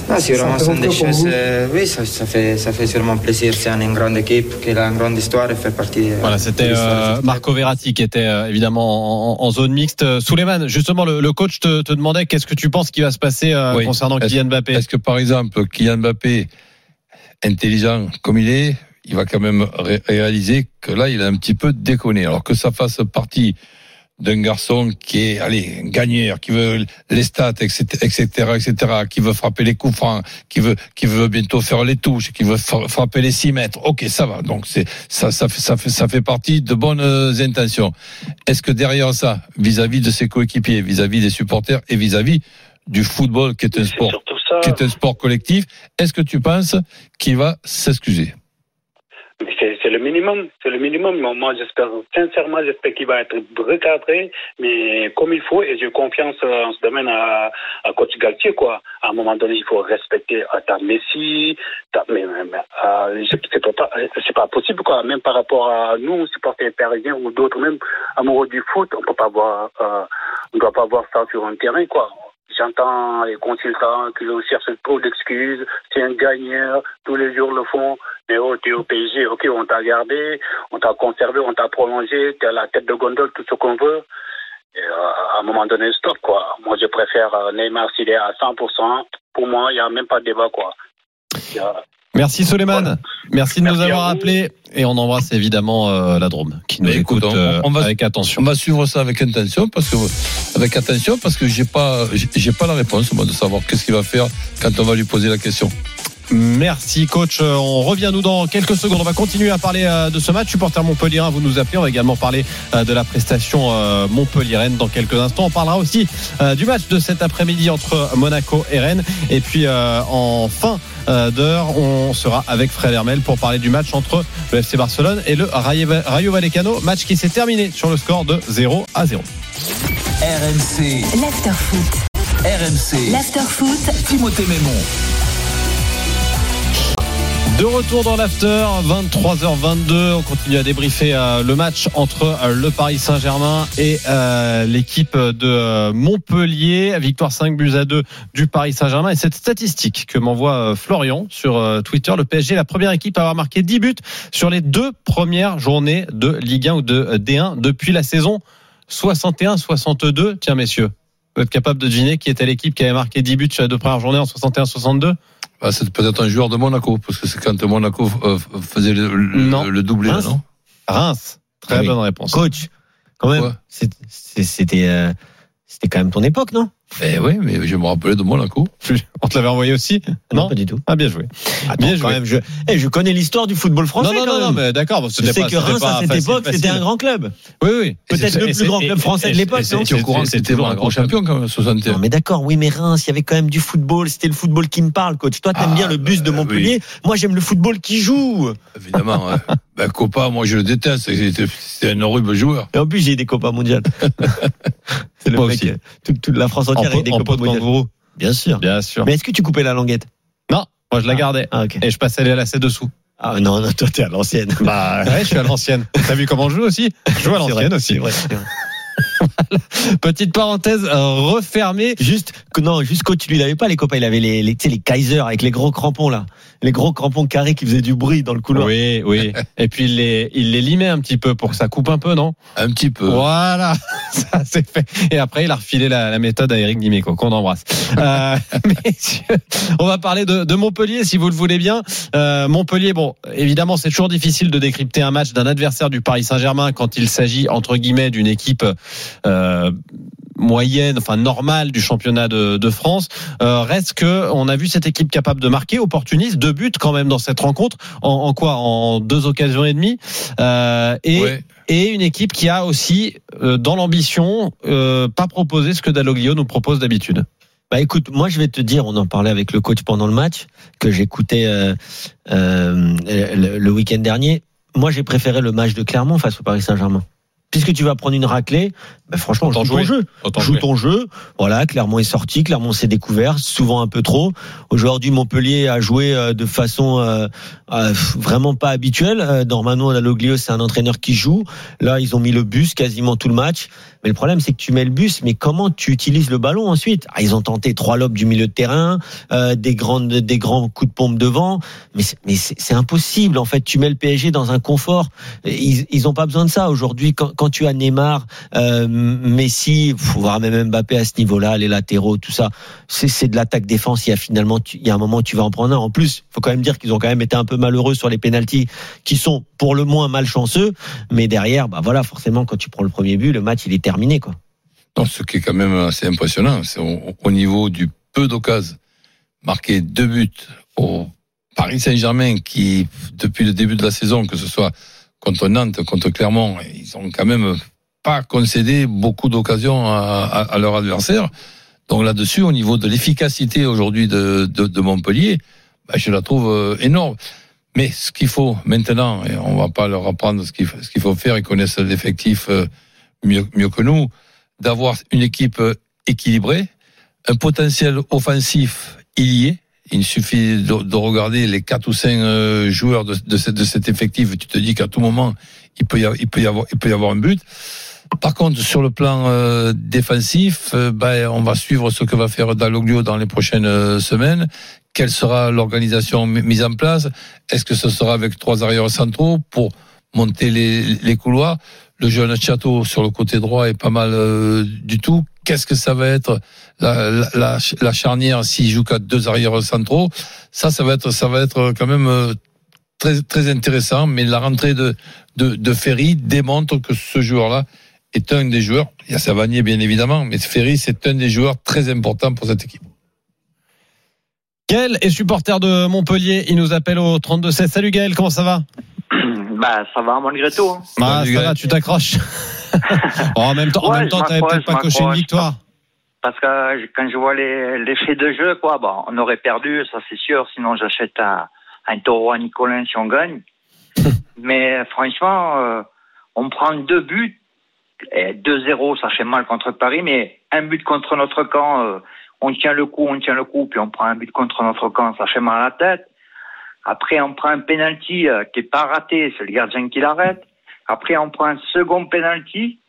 Ah, c'est vraiment Ça sont des choses. euh, oui, ça, ça fait, ça fait sûrement plaisir. C'est une grande équipe qui a une grande histoire et fait partie. euh, Voilà, c'était euh, Marco Verratti qui était euh, évidemment en, en zone mixte. Euh, Souleymane, justement, le, le coach te, te demandait qu'est-ce que tu penses qui va se passer euh, Oui. concernant Est-ce- Kylian Mbappé? Est-ce que par exemple, Kylian Mbappé, intelligent comme il est, il va quand même ré- réaliser que là, il a un petit peu déconné. Alors que ça fasse partie d'un garçon qui est, allez, gagneur, qui veut les stats, etc., etc., etc., qui veut frapper les coups francs, qui veut, qui veut bientôt faire les touches, qui veut fra- frapper les 6 mètres. Ok, ça va. Donc c'est, ça, ça fait, ça fait, ça fait partie de bonnes euh, intentions. Est-ce que derrière ça, vis-à-vis de ses coéquipiers, vis-à-vis des supporters et vis-à-vis du football qui est un sport, qui est un sport collectif, est-ce que tu penses qu'il va s'excuser? Mais C'est c'est le C'est le minimum. Mais Moi, j'espère, sincèrement, j'espère qu'il va être recadré, mais comme il faut, et j'ai confiance euh, en ce domaine à, à coach Galtier, quoi. À un moment donné, il faut respecter ta Messi, ta, mais, c'est pas, c'est pas possible, quoi. Même par rapport à nous, supporters parisiens ou d'autres, même amoureux du foot, on peut pas voir, euh, on doit pas voir ça sur un terrain, quoi. J'entends les consultants qui cherchent trop d'excuses. C'est un gagneur, tous les jours le font. Mais oh, t'es au PSG, ok, on t'a gardé, on t'a conservé, on t'a prolongé, t'es à la tête de gondole, tout ce qu'on veut. Euh, à un moment donné, stop, quoi. Moi, je préfère euh, Neymar s'il est à 100%. Pour moi, il n'y a même pas de débat. Merci Soleiman. Merci de nous Merci avoir appelés et on embrasse évidemment euh, la Drôme qui nous Mais écoute, écoute on- euh, on va- avec attention. On va suivre ça avec attention parce que avec attention parce que j'ai pas j'ai j'ai pas la réponse moi de savoir qu'est-ce qu'il va faire quand on va lui poser la question. Merci coach. Euh, On revient nous dans quelques secondes. On va continuer à parler euh, de ce match. Supporter Montpellier, vous nous appelez. On va également parler euh, de la prestation Montpellier-Rennes dans quelques instants. On parlera aussi du match de cet après-midi entre Monaco et Rennes. Et puis en fin d'heure, on sera avec Fred Hermel pour parler du match entre le FC Barcelone et le Rayo Rayo Vallecano. Match qui s'est terminé sur le score de 0 à 0. RMC, L'afterfoot. RMC, L'afterfoot. Timothée Mémon. De retour dans l'after, 23h22. On continue à débriefer euh, le match entre euh, le Paris Saint-Germain et euh, l'équipe de Montpellier. Victoire 5 buts à 2 du Paris Saint-Germain. Et cette statistique que m'envoie Florian sur Twitter, le PSG est la première équipe à avoir marqué 10 buts sur les deux premières journées de Ligue 1 ou de euh, D1 depuis la saison 61-62. Tiens, messieurs, vous êtes capable de deviner qui était l'équipe qui avait marqué 10 buts sur les deux premières journées en 61-62 Ah, c'est peut-être un joueur de Monaco parce que c'est quand Monaco euh, faisait le, le- Non. le doublé Reims non Reims. Très Ah oui. bonne réponse. Coach, quand même. Ouais. C'était euh, c'était quand même ton époque, non? Eh oui, mais je me rappelais de Monaco. On te l'avait envoyé aussi Non, pas du tout. Ah, bien joué. Attends, Bien quand joué. même, je, eh, je connais l'histoire du football français. non, non, quand non, mais d'accord. Je c'était sais pas- que c'était Reims, à cette facile, époque, c'était un grand club. Oui, oui. Peut-être le plus grand club français de l'époque, es au courant c'était un Monaco grand champion quand même, 61. Non, mais d'accord, oui, mais Reims, il y avait quand même du football. C'était le football qui me parle, coach. Toi, t'aimes Ah, bien le bus de euh, Montpellier. Moi, j'aime le football qui joue. Évidemment. ouais. ben, Copa, moi je le déteste. C'était c'était un horrible joueur. Et en plus, j'ai des copains mondiales. C'est le Moi mec, aussi. euh, toute, toute la France En entière avec des en de kangourou. Bien sûr. Bien sûr. Mais est-ce que tu coupais la languette? Non, moi je la gardais. Ah. Et je passais les lacets dessous. Ah, non, non, toi, t'es à l'ancienne. Bah, ouais, je suis à l'ancienne. T'as vu comment je joue aussi? Je joue à l'ancienne aussi. vrai. Petite parenthèse euh, refermée. Juste, non, juste lui, il avait pas les copains, il avait les, les, les Kaiser avec les gros crampons, là. Les gros crampons carrés qui faisaient du bruit dans le couloir. Oui, oui. Et puis il les, il les limait un petit peu pour que ça coupe un peu, non? Un petit peu. Voilà, ça c'est fait. Et après, il a refilé la, la méthode à Eric Dimeco, qu'on embrasse. Euh, messieurs, on va parler de, de Montpellier, si vous le voulez bien. Euh, Montpellier, bon, évidemment, c'est toujours difficile de décrypter un match d'un adversaire du Paris Saint-Germain quand il s'agit, entre guillemets, d'une équipe euh, moyenne, enfin normale du championnat de, de France. Euh, reste que on a vu cette équipe capable de marquer, opportuniste, deux buts quand même dans cette rencontre. En, en quoi En deux occasions et demie. Euh, et Ouais. et une équipe qui a aussi, euh, dans l'ambition, euh, pas proposé ce que Dalloglio nous propose d'habitude. Bah écoute, moi je vais te dire, on en parlait avec le coach pendant le match que j'écoutais euh, euh, le, le week-end dernier. Moi j'ai préféré le match de Clermont face au Paris Saint-Germain. Puisque tu vas prendre une raclée, bah franchement, Autant joue ton jeu. Autant joue jouer. ton jeu. Voilà, Clermont est sorti, Clermont s'est découvert, souvent un peu trop. Aujourd'hui, Montpellier a joué euh, de façon euh, euh, vraiment pas habituelle. Euh, Normano Dalloglio, c'est un entraîneur qui joue. Là, ils ont mis le bus quasiment tout le match. Mais le problème, c'est que tu mets le bus, mais comment tu utilises le ballon ensuite? Ah, Ils ont tenté trois lobes du milieu de terrain, euh, des grandes, des grands coups de pompe devant, mais c'est, impossible. En fait, tu mets le PSG dans un confort. Ils, ils ont pas besoin de ça aujourd'hui. Quand, quand tu as Neymar, euh, Messi, faut voir même Mbappé à ce niveau-là, les latéraux, tout ça, c'est, de l'attaque défense. Il y a finalement, il y a un moment tu vas en prendre un. En plus, faut quand même dire qu'ils ont quand même été un peu malheureux sur les pénalties, qui sont pour le moins malchanceux. Mais derrière, bah voilà, forcément, quand tu prends le premier but, le match il est terminé, quoi. Non, ce qui est quand même assez impressionnant, c'est au, au niveau du peu d'occasions, marquer deux buts au Paris Saint-Germain qui, depuis le début de la saison, que ce soit contre Nantes, contre Clermont, ils ont quand même pas concédé beaucoup d'occasions à, leur adversaire. Donc là-dessus, au niveau de l'efficacité aujourd'hui de, Montpellier, bah, je la trouve euh, énorme. Mais ce qu'il faut maintenant, et on va pas leur apprendre ce qu'il faut, ce qu'il faut faire, ils connaissent l'effectif euh, mieux, mieux que nous, d'avoir une équipe euh, équilibrée, un potentiel offensif, il y est. Il suffit de, de regarder les quatre ou cinq euh, joueurs de, de, cet, effectif. Tu te dis qu'à tout moment, il peut, y avoir, un but. Par contre, sur le plan euh, défensif, euh, ben, on va suivre ce que va faire Dalloglio dans les prochaines semaines. Quelle sera l'organisation mi- mise en place? Est-ce que ce sera avec trois arrières centraux pour monter les, couloirs? Le jeune Château sur le côté droit est pas mal du tout. Qu'est-ce que ça va être la, la, la, la charnière s'il joue qu'à deux arrières centraux Ça, ça va être, ça va être quand même euh, très, très intéressant. Mais la rentrée de, de, de Ferry démontre que ce joueur-là est un des joueurs. Il y a Savanier, bien évidemment, mais Ferry, c'est un des joueurs très importants pour cette équipe. Gaël est supporter de Montpellier. Il nous appelle au 32-16. Salut Gaël, comment ça va? Bah, ça va malgré tout. hein. Ah, Salut, ça va, tu t'accroches. En même temps, en Ouais, même je temps, t'avais m'accroche, peut-être pas coché une victoire. Parce que quand je vois les, les faits de jeu, quoi, bon, on aurait perdu, ça c'est sûr. Sinon, j'achète un, un taureau à Nicolin si on gagne. Mais franchement, euh, on prend deux buts. Et 2-0, ça fait mal contre Paris, mais un but contre notre camp, euh, on tient le coup, on tient le coup, puis on prend un but contre notre camp, ça fait mal à la tête. Après, on prend un penalty euh, qui est pas raté, c'est le gardien qui l'arrête. Après, on prend un second penalty.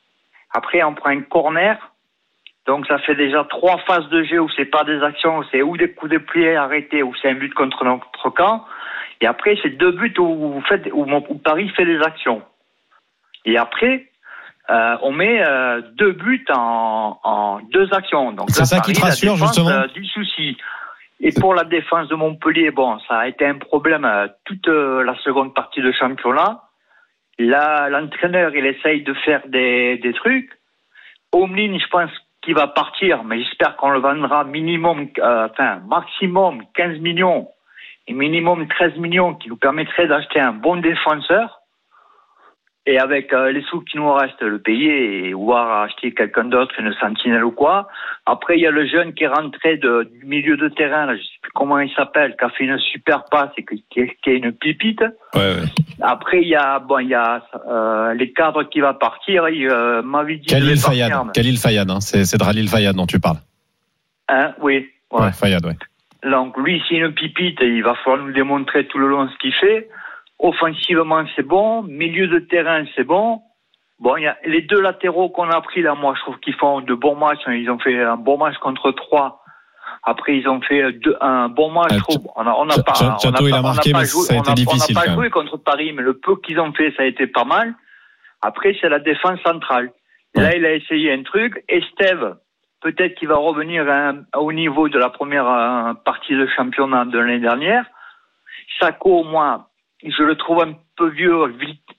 Après, on prend un corner. Donc, ça fait déjà trois phases de jeu où c'est pas des actions, c'est ou des coups de pied arrêtés, ou c'est un but contre notre camp. Et après, c'est deux buts où, vous faites, où, mon- où Paris fait des actions. Et après, euh, on met euh, deux buts en, en deux actions. Donc C'est ça qui te Paris, rassure, défense, justement euh, du souci. Et pour la défense de Montpellier, bon, ça a été un problème euh, toute la seconde partie de championnat. Là, l'entraîneur, il essaye de faire des, des trucs. Omlin, je pense qu'il va partir, mais j'espère qu'on le vendra minimum, euh, enfin, maximum 15 millions et minimum 13 millions qui nous permettraient d'acheter un bon défenseur. Et avec euh, les sous qui nous restent, le payer et voir acheter quelqu'un d'autre, une sentinelle ou quoi. Après, il y a le jeune qui est rentré de, du milieu de terrain, là, je sais plus comment il s'appelle, qui a fait une super passe et qui, qui est, qui est une pipite. Ouais, ouais. Après, il y a, bon, il y a euh, les cadres qui va partir. Il euh, m'avait dit. Khalil Fayad. mais- Khalil Fayad, hein. c'est c'est Dralil Fayad dont tu parles. Hein, oui. ouais. Ouais, Fayad, ouais. Donc lui, c'est une pipite et il va falloir nous démontrer tout le long ce qu'il fait. Offensivement, c'est bon. Milieu de terrain, c'est bon. Bon, il y a les deux latéraux qu'on a pris là, moi, je trouve qu'ils font de bons matchs. Ils ont fait un bon match contre trois. Après, ils ont fait deux- un bon match. Je trouve. On a, on a pas, on a pas- on pas joué- a on n'a pas joué contre Paris, mais le peu qu'ils ont fait, ça a été pas mal. Après, c'est la défense centrale. Là, il a essayé un truc. Estève, peut-être qu'il va revenir au niveau de la première euh, partie de championnat de l'année dernière. Sako, moi, je le trouve un peu vieux.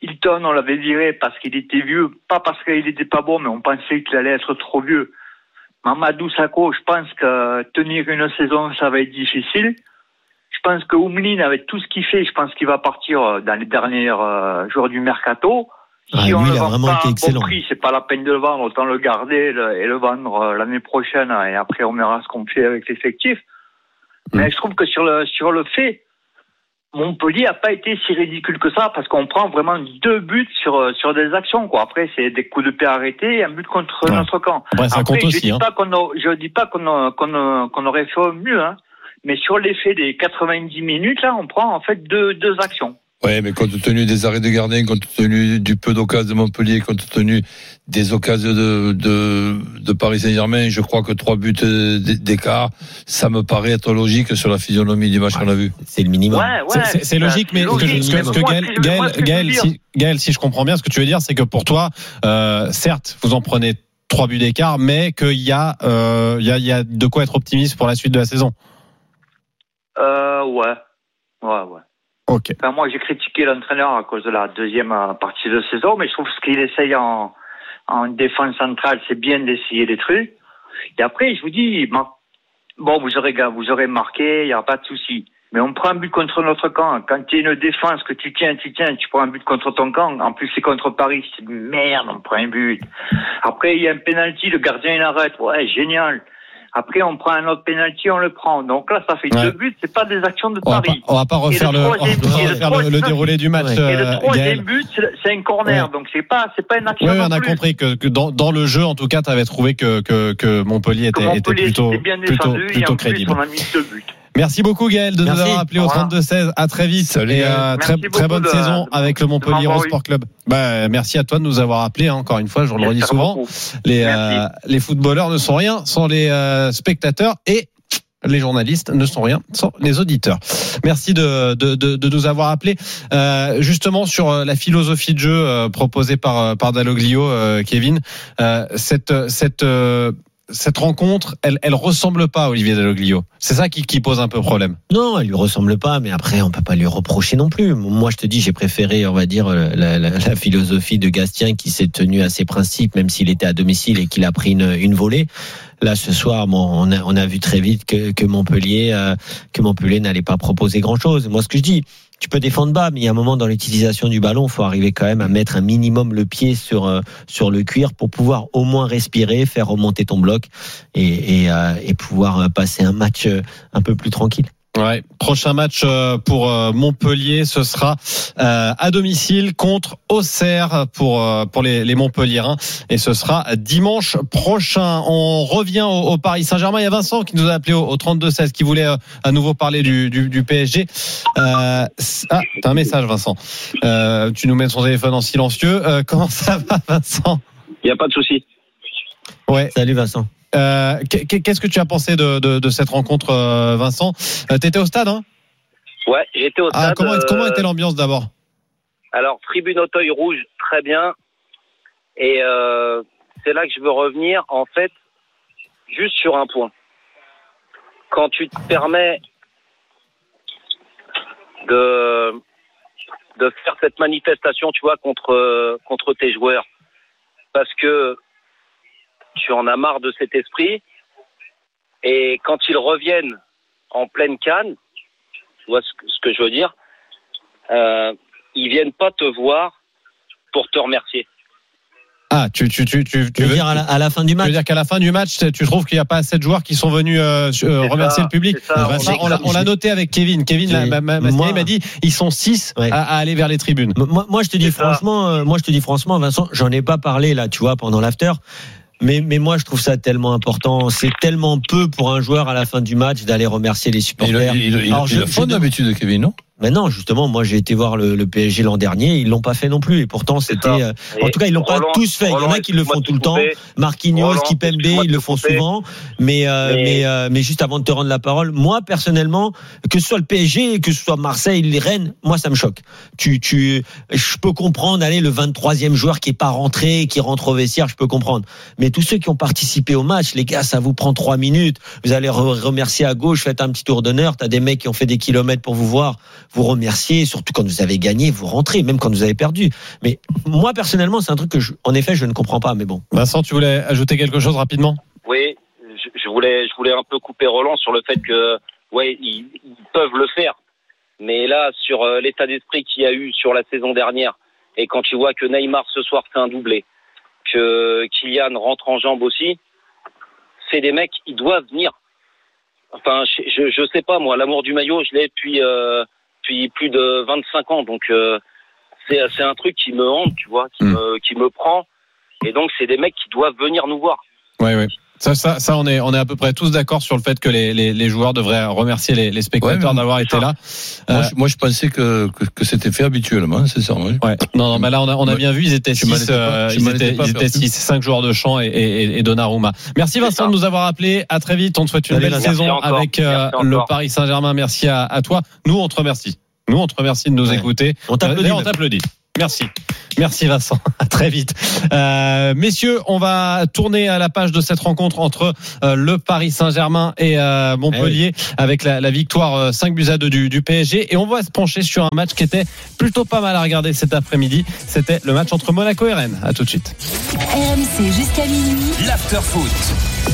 Hilton, on l'avait viré parce qu'il était vieux, pas parce qu'il était pas bon, mais on pensait qu'il allait être trop vieux. Mamadou Sako, je pense que tenir une saison, ça va être difficile. Je pense que Oumlin, avec tout ce qu'il fait, je pense qu'il va partir euh, dans les derniers euh, jours du mercato. Ah, Si on lui, le vend vraiment pas à bon prix, c'est pas la peine de le vendre, autant le garder et le vendre euh, l'année prochaine, et après on verra ce qu'on fait avec l'effectif. Hmm. Mais je trouve que sur le sur le fait, Montpellier a pas été si ridicule que ça parce qu'on prend vraiment deux buts sur euh, sur des actions quoi. Après c'est des coups de pied arrêtés et un but contre Ouais. notre camp. Après, ça compte je aussi, dis hein. pas qu'on a- je dis pas qu'on a- qu'on a- qu'on aurait fait mieux hein. Mais sur l'effet des 90 minutes là, on prend en fait deux deux actions. Ouais, mais compte tenu des arrêts de gardien, compte tenu du peu d'occasions de Montpellier, compte tenu des occasions de, de, de Paris Saint-Germain, je crois que trois buts euh, d'écart, ça me paraît être logique sur la physionomie du match qu'on a vu. C'est le minimum. Ouais, ouais. C'est- C'est c'est logique, mais ce que, je- ce que- ce que Moi, Gaël, Gaël, Gaël, si, Gaël, si je comprends bien, ce que tu veux dire, c'est que pour toi, euh, certes, vous en prenez trois buts d'écart, mais qu'il y, a, euh, il y, a, il y a de quoi être optimiste pour la suite de la saison. Euh ouais. Ouais ouais. Ok. Enfin, moi, j'ai critiqué l'entraîneur à cause de la deuxième euh, partie de saison, mais je trouve ce qu'il essaye en, en défense centrale, c'est bien d'essayer des trucs. Et après, je vous dis, bon, vous aurez, vous aurez marqué, il n'y a pas de souci. Mais on prend un but contre notre camp. Quand tu es une défense que tu tiens, tu tiens, tu prends un but contre ton camp. En plus, c'est contre Paris. Merde, on prend un but. Après, il y a un penalty, le gardien il arrête. Ouais, génial. Après, on prend un autre penalty, on le prend. Donc là, ça fait Ouais. deux buts. C'est pas des actions de On va pas, Paris. on va pas refaire Et le, le on va pas refaire le, déroulé du match. Et le euh, troisième but, c'est- un corner. Ouais. Donc c'est pas, c'est pas une action. Oui, non on a plus. compris que, que dans, dans le jeu, en tout cas, tu avais trouvé que, que, que Montpellier était, Que était Montpellier plutôt, bien plus, crédible. on a mis deux buts. Merci beaucoup Gaël de nous avoir appelé au Au revoir. 32-16. À très vite. Salut, et euh, très, Merci très bonne de- saison de- avec le Montpellier Sport Club. Bah, merci à toi de nous avoir appelé hein, encore une fois. Je le redis Merci souvent. beaucoup. Les, euh, les footballeurs ne sont rien sans les euh, spectateurs et les journalistes ne sont rien sans les auditeurs. Merci de, de, de, de nous avoir appelés. Euh, justement sur euh, la philosophie de jeu euh, proposée par, euh, par Dalloglio, euh, Kevin, euh, cette, cette, euh, cette rencontre, elle, elle ressemble pas à Olivier Dalloglio. C'est ça qui, qui pose un peu problème. Non, elle lui ressemble pas, mais après, on peut pas lui reprocher non plus. Moi, je te dis, j'ai préféré, on va dire, la, la- la philosophie de Gastien qui s'est tenu à ses principes, même s'il était à domicile et qu'il a pris une, une volée. Là, ce soir, bon, on, a, on a vu très vite que, que Montpellier, euh, que Montpellier n'allait pas proposer grand chose. Moi, ce que je dis, tu peux défendre bas, mais il y a un moment dans l'utilisation du ballon, il faut arriver quand même à mettre un minimum le pied sur euh, sur le cuir pour pouvoir au moins respirer, faire remonter ton bloc et, et, euh, pouvoir euh, passer un match un peu plus tranquille. Ouais. Prochain match euh, pour euh, Montpellier, ce sera euh, à domicile contre Auxerre pour euh, pour les, les Montpelliérains et ce sera dimanche prochain. On revient au, au Paris Saint-Germain. Il y a Vincent qui nous a appelé au, au 32-16 qui voulait euh, à nouveau parler du, du, du PSG. Euh, ah, t'as un message Vincent. Euh, tu nous mets son téléphone en silencieux. Euh, comment ça va Vincent? Il n'y a pas de souci. Ouais. Salut Vincent. Euh, qu'est- Qu'est-ce que tu as pensé de, de, de cette rencontre, euh, Vincent? Euh, T'étais au stade, hein? Ouais, j'étais au ah, stade. comment, comment était l'ambiance d'abord? Alors, tribune Auteuil rouge, très bien. Et euh, c'est là que je veux revenir, en fait, juste sur un point. Quand tu te permets de, de faire cette manifestation, tu vois, contre, contre tes joueurs, parce que tu en as marre de cet esprit, et quand ils reviennent en pleine canne, tu vois ce que, ce que je veux dire, euh, ils viennent pas te voir pour te remercier. Ah, tu, tu, tu, tu, tu veux dire à la, à la fin du Tu match veux dire qu'à la fin du match, tu trouves qu'il n'y a pas assez de joueurs qui sont venus euh, euh, remercier ça, le public? ça, on l'a- comme- on l'a noté avec Kevin. Kevin ma- ma- moi- m'a dit ils sont six Ouais. à, à aller vers les tribunes. Moi, moi, je te dis ça. franchement, euh, moi, je te dis franchement, Vincent, j'en ai pas parlé là, tu vois, pendant l'after. Mais, mais moi, je trouve ça tellement important. C'est tellement peu pour un joueur à la fin du match d'aller remercier les supporters. il, il, il, Alors, il je- le font d'habitude, Kevin, non? Mais non, justement, moi j'ai été voir le, le PSG l'an dernier, ils l'ont pas fait non plus. Et pourtant, c'était. euh, en tout cas, ils l'ont pas tous fait. Il y en a qui le font tout le te temps. Marquinhos, Roland, Kipembe, ils le font souvent. Mais, euh, Mais- mais, euh, mais juste avant de te rendre la parole, moi personnellement, que ce soit le PSG, que ce soit Marseille, les Rennes, moi ça me choque. Tu, tu, je peux comprendre, allez, le 23e joueur qui est pas rentré, qui rentre au vestiaire, je peux comprendre. Mais tous ceux qui ont participé au match, les gars, ça vous prend trois minutes. Vous allez re- remercier à gauche, faites un petit tour d'honneur. T'as des mecs qui ont fait des kilomètres pour vous voir, vous remercier, surtout quand vous avez gagné, vous rentrez, même quand vous avez perdu. Mais moi personnellement, c'est un truc que, je, en effet, je ne comprends pas. Mais bon. Vincent, tu voulais ajouter quelque chose rapidement? Oui, je, je voulais, je voulais un peu couper Roland sur le fait que, ouais, ils, ils peuvent le faire. Mais là, sur euh, l'état d'esprit qu'il y a eu sur la saison dernière, et quand tu vois que Neymar ce soir fait un doublé, que Kylian rentre en jambe aussi, c'est des mecs, ils doivent venir. Enfin, je, je, je sais pas moi, l'amour du maillot, je l'ai depuis, euh, depuis plus de 25 ans, donc euh, c'est c'est un truc qui me hante, tu vois, qui Mm. me qui me prend. Et donc, c'est des mecs qui doivent venir nous voir. Oui, oui. Ça, ça, ça, on est, on est à peu près tous d'accord sur le fait que les, les, les joueurs devraient remercier les, les spectateurs Ouais, d'avoir été là. moi, Euh, je, moi, je pensais que, que, que c'était fait habituellement, c'est ça. Ouais. Non, non, mais là, on a, on a Ouais. bien vu, ils étaient Tu m'en 6, étais pas- tu ils étaient, ils six, cinq joueurs de champ et, et, et Donnarumma. Merci Vincent de nous avoir appelé. À très vite. On te souhaite une belle saison encore. avec euh, le. Paris Saint-Germain. Merci à, à toi. Nous, on te remercie. Nous, on te remercie de nous Ouais. écouter. On t'applaudit Merci. Merci Vincent. À très vite. Euh, messieurs, on va tourner à la page de cette rencontre entre euh, le Paris Saint-Germain et euh, Montpellier avec la, la victoire euh, 5 buts à 2 du, du PSG. Et on va se pencher sur un match qui était plutôt pas mal à regarder cet après-midi. C'était le match entre Monaco et Rennes. À tout de suite. RMC jusqu'à minuit. L'after foot.